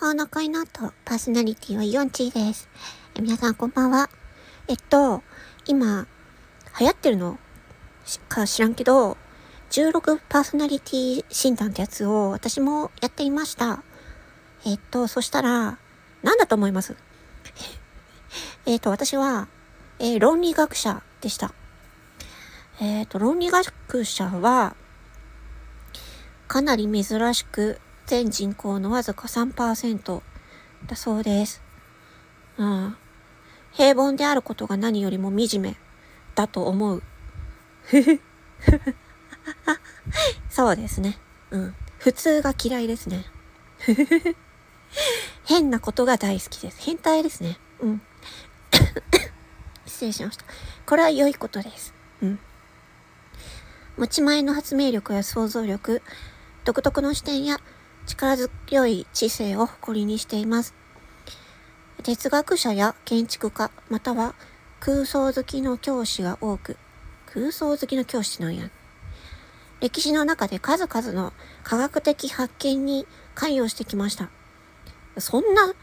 法の恋の後、パーソナリティはヨンチーです。え皆さんこんばんは。えっと、今、流行ってるの？か知らんけど、16パーソナリティ診断ってやつを私もやっていました。えっと、そしたら、なんだと思います？えっと、私は、えー論理学者でした。えっと、論理学者は、かなり珍しく、全人口のわずか3%だそうです。うん。平凡であることが何よりも惨めだと思う。そうですね。うん。普通が嫌いですね。変なことが大好きです。変態ですね。うん。失礼しました。これは良いことです。うん。持ち前の発明力や想像力、独特の視点や力強い知性を誇りにしています。哲学者や建築家、または空想好きの教師が多く、空想好きの教師なんや？歴史の中で数々の科学的発見に関与してきました。そんな、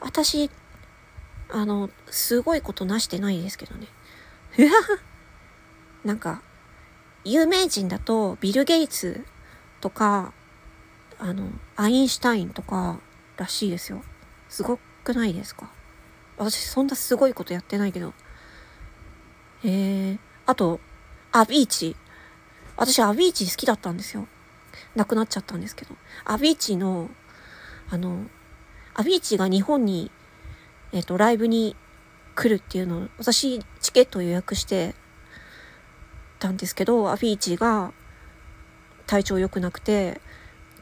私、あの、すごいことなしてないですけどね。なんか、有名人だとビル・ゲイツとか、あの、アインシュタインとからしいですよ。すごくないですか？私そんなすごいことやってないけど。えー、あと、アビーチ。私アビーチ好きだったんですよ。亡くなっちゃったんですけど。アビーチの、あの、アビーチが日本に、えっ、と、ライブに来るっていうのを、私、チケット予約してたんですけど、アビーチが体調良くなくて、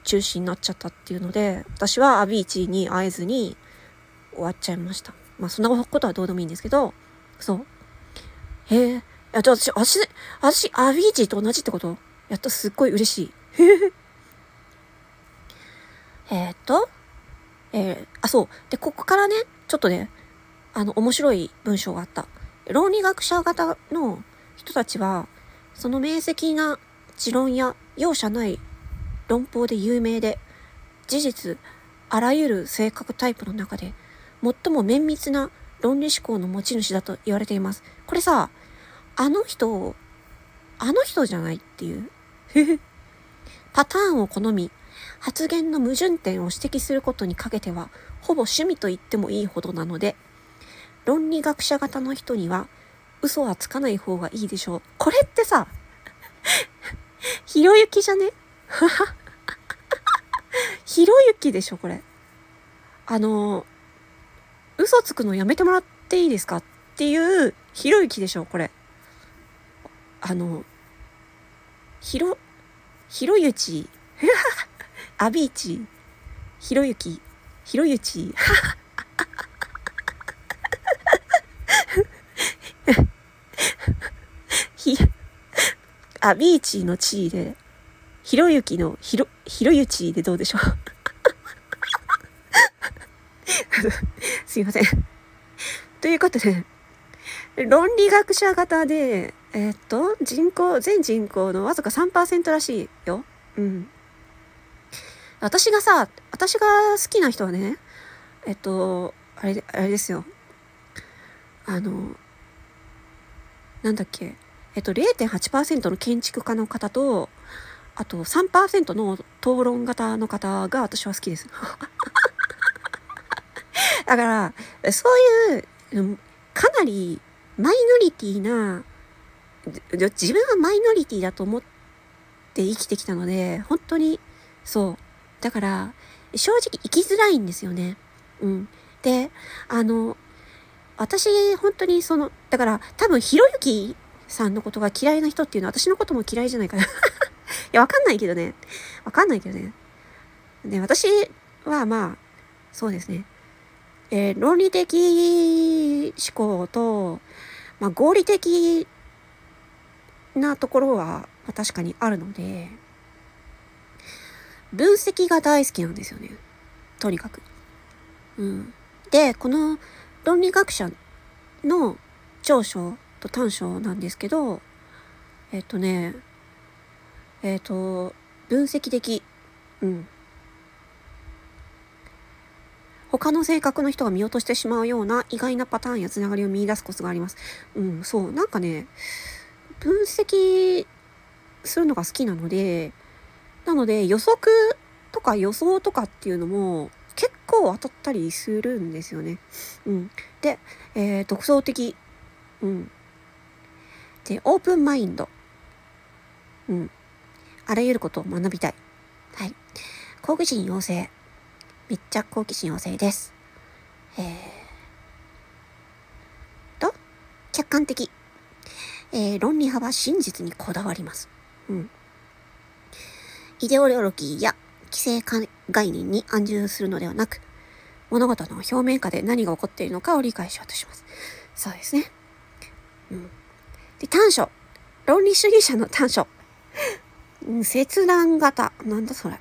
中止になっちゃったっていうので、私はアビーチに会えずに終わっちゃいました。まあ、そんなことはどうでもいいんですけど、そう。へえ。いや、じゃあ私、私、私、アビーチと同じってこと？やっとすっごい嬉しい。えっと、えー、あ、そう。で、ここからね、ちょっとね、あの、面白い文章があった。論理学者型の人たちは、その明晰な持論や容赦ない論法で有名で、事実、あらゆる性格タイプの中で、最も綿密な論理思考の持ち主だと言われています。これさ、あの人、あの人じゃないっていう。パターンを好み、発言の矛盾点を指摘することにかけては、ほぼ趣味と言ってもいいほどなので、論理学者型の人には、嘘はつかない方がいいでしょう。これってさ、ひろゆきじゃね？ひろゆきでしょ、これ。あの、嘘つくのやめてもらっていいですかっていう、ひろゆきでしょ、これ。あの、ひろ、ひろゆち、アビーチ、ひろゆき、ひろゆち、ひ、アビーチの地位で、ひろゆきのひろ、ひろゆちでどうでしょう？すいません。ということで、論理学者型で、えーっと、人口、全人口のわずか3%らしいよ。うん。私がさ、私が好きな人はね、えっと、あれ、あれですよ。あの、なんだっけ、えっと、0.8%の建築家の方と、あと3%の討論型の方が私は好きです。だから、そういう、かなりマイノリティな、自分はマイノリティだと思って生きてきたので、本当に、そう。だから、正直生きづらいんですよね。うん。で、あの、私、本当にその、だから、多分、ひろゆきさんのことが嫌いな人っていうのは私のことも嫌いじゃないかな。いや、わかんないけどね。わかんないけどね。で、私はまあ、そうですね。えー論理的思考と、まあ、合理的なところは、ま確かにあるので、分析が大好きなんですよね。とにかく。うん。で、この論理学者の長所と短所なんですけど、えっ、とね、えっ、と、分析的。うん。他の性格の人が見落としてしまうような意外なパターンやつながりを見出すコツがあります。うん、そう。なんかね、分析するのが好きなので、なので予測とか予想とかっていうのも結構当たったりするんですよね。うん。で、えー、独創的。うん。で、オープンマインド。うん。あらゆることを学びたい。はい。好奇心旺盛。密着好奇心旺盛です。えー、と、客観的。えー、論理派は真実にこだわります。うん。イデオロギーや規制概念に安住するのではなく、物事の表面下で何が起こっているのかを理解しようとします。そうですね。うん。で、短所。論理主義者の短所。切断型。なんだそれ。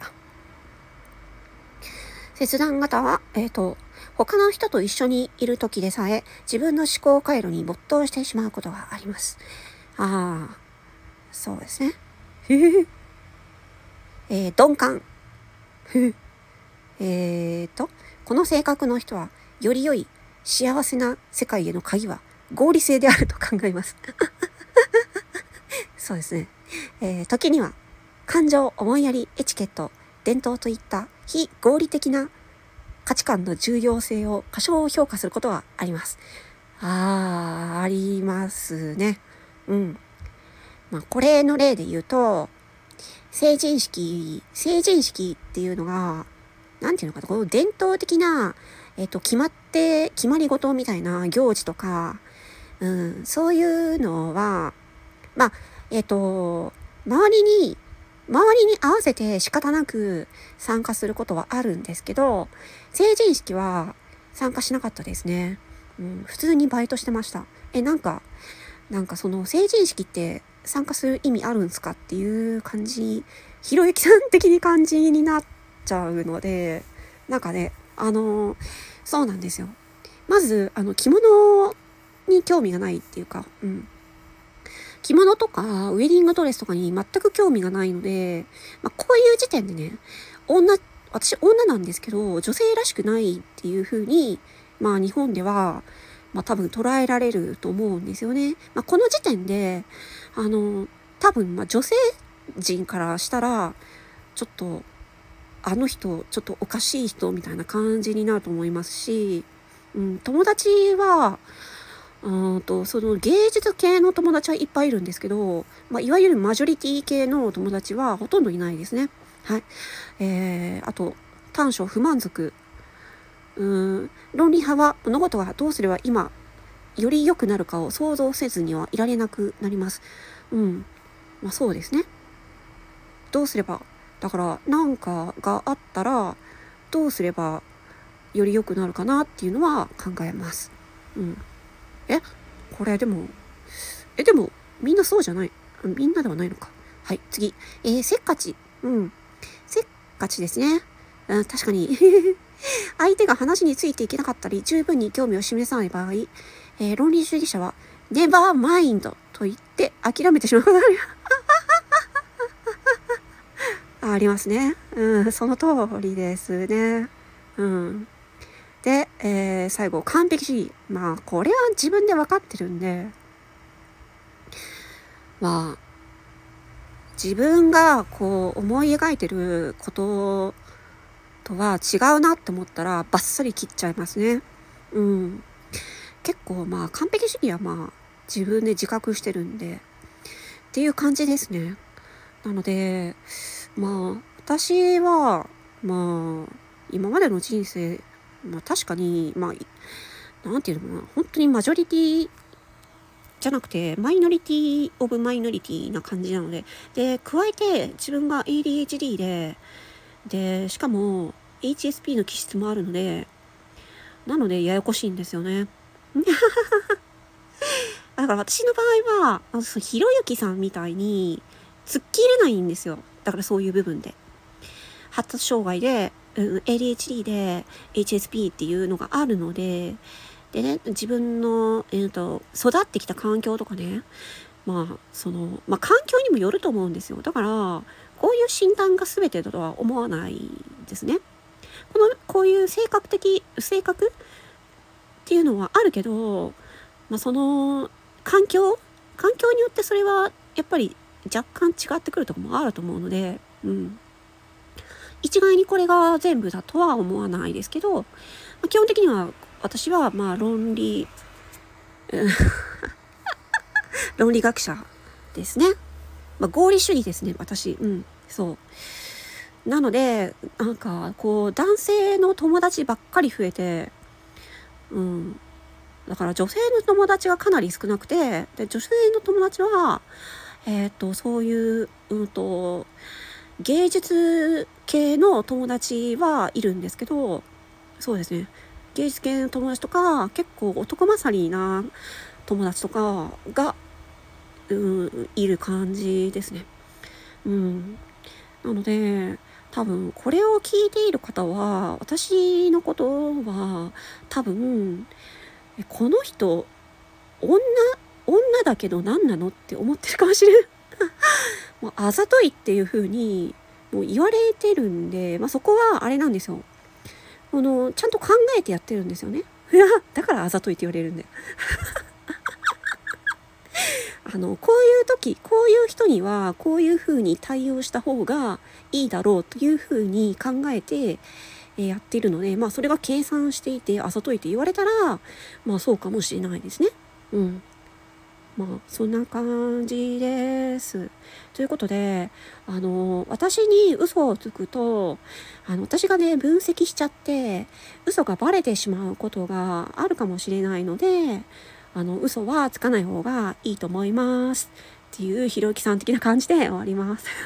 切断型は、えっ、ー、と、他の人と一緒にいる時でさえ自分の思考回路に没頭してしまうことがあります。ああ、そうですね。えー、鈍感。えーと、この性格の人は、より良い幸せな世界への鍵は合理性であると考えます。そうですね。えー、時には、感情、思いやり、エチケット、伝統といった非合理的な価値観の重要性を過小評価することはあります。あー、ありますね。うん。まあ、これの例で言うと、成人式、成人式っていうのが、なんていうのかな、この伝統的な、えっ、と、決まって、決まり事みたいな行事とか、うん、そういうのは、まあ、えっ、と、周りに、周りに合わせて仕方なく参加することはあるんですけど、成人式は参加しなかったですね。うん、普通にバイトしてました。え、なんか、なんかその成人式って参加する意味あるんすかっていう感じ、ひろゆきさん的に感じになっちゃうので、なんかね、あの、そうなんですよ。まず、あの、着物に興味がないっていうか、うん。着物とかウェディングドレスとかに全く興味がないので、まあ、こういう時点でね、女、私女なんですけど、女性らしくないっていう風に、まあ日本では、まあ多分捉えられると思うんですよね。まあこの時点で、あの、多分まあ女性人からしたら、ちょっと、あの人、ちょっとおかしい人みたいな感じになると思いますし、うん、友達は、うんと、その芸術系の友達はいっぱいいるんですけど、まあ、いわゆるマジョリティ系の友達はほとんどいないですね。はい。えー、あと、短所不満足うん論理派は物事がどうすれば今より良くなるかを想像せずにはいられなくなります。うん。まあそうですね。どうすれば、だから何かがあったらどうすればより良くなるかなっていうのは考えます。うん。えこれでも、え、でもみんなそうじゃない。みんなではないのか。はい、次。えー、せっかち。うん。せっかちですね。うん、確かに 相手が話についていけなかったり、十分に興味を示さない場合、えー、論理主義者は、ネバーマインドと言って諦めてしまうことがあありますね。うん、その通りですね。うん。で、えー、最後、完璧主義。まあ、これは自分で分かってるんで、まあ、自分がこう思い描いてることとは違うなって思ったらバッサリ切っちゃいますね。うん。結構まあ完璧主義はまあ自分で自覚してるんでっていう感じですね。なのでまあ私はまあ今までの人生まあ確かにまあなんていうのかな本当にマジョリティじゃなくてマイノリティオブマイノリティな感じなのでで加えて自分が ADHD でで、しかも HSP の気質もあるので、なのでややこしいんですよね。だから私の場合は、ひろゆきさんみたいに突っ切れないんですよ。だからそういう部分で。発達障害で、うん、ADHD で HSP っていうのがあるので、でね、自分の、えーと、育ってきた環境とかね、まあ、その、まあ、環境にもよると思うんですよ。だから、こういう診断が全てだとは思わないですね。この、こういう性格的、性格っていうのはあるけど、まあ、その、環境環境によってそれは、やっぱり若干違ってくるとこもあると思うので、うん。一概にこれが全部だとは思わないですけど、まあ、基本的には私はまあ論理、論理学者ですね。まあ、合理主義ですね、私。うん、そう。なので、なんか、こう、男性の友達ばっかり増えて、うん。だから女性の友達がかなり少なくて、で、女性の友達は、えっ、と、そういう、うんと、芸術系の友達はいるんですけど、そうですね。芸術系の友達とか、結構男勝りな友達とかが、うん、いる感じですね。うん。なので、多分これを聞いている方は、私のことは多分、この人、女、女だけど何なのって思ってるかもしれん。もうあざといっていう風にもう言われてるんで、まあ、そこはあれなんですよ。このちゃんと考えてやってるんですよね。い やだからあざといって言われるんだよ。あのこういう時こういう人にはこういう風に対応した方がいいだろうという風に考えて、えやっているのでまあそれが計算していてあざといって言われたらまあそうかもしれないですね。うん。まあそんな感じです。ということであの私に嘘をつくとあの私がね分析しちゃって嘘がバレてしまうことがあるかもしれないのであの嘘はつかない方がいいと思いますっていうひろゆきさん的な感じで終わります。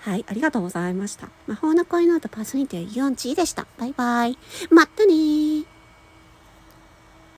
はい、ありがとうございました。魔法の恋の後パーソニティ4チでした。バイバイ。またね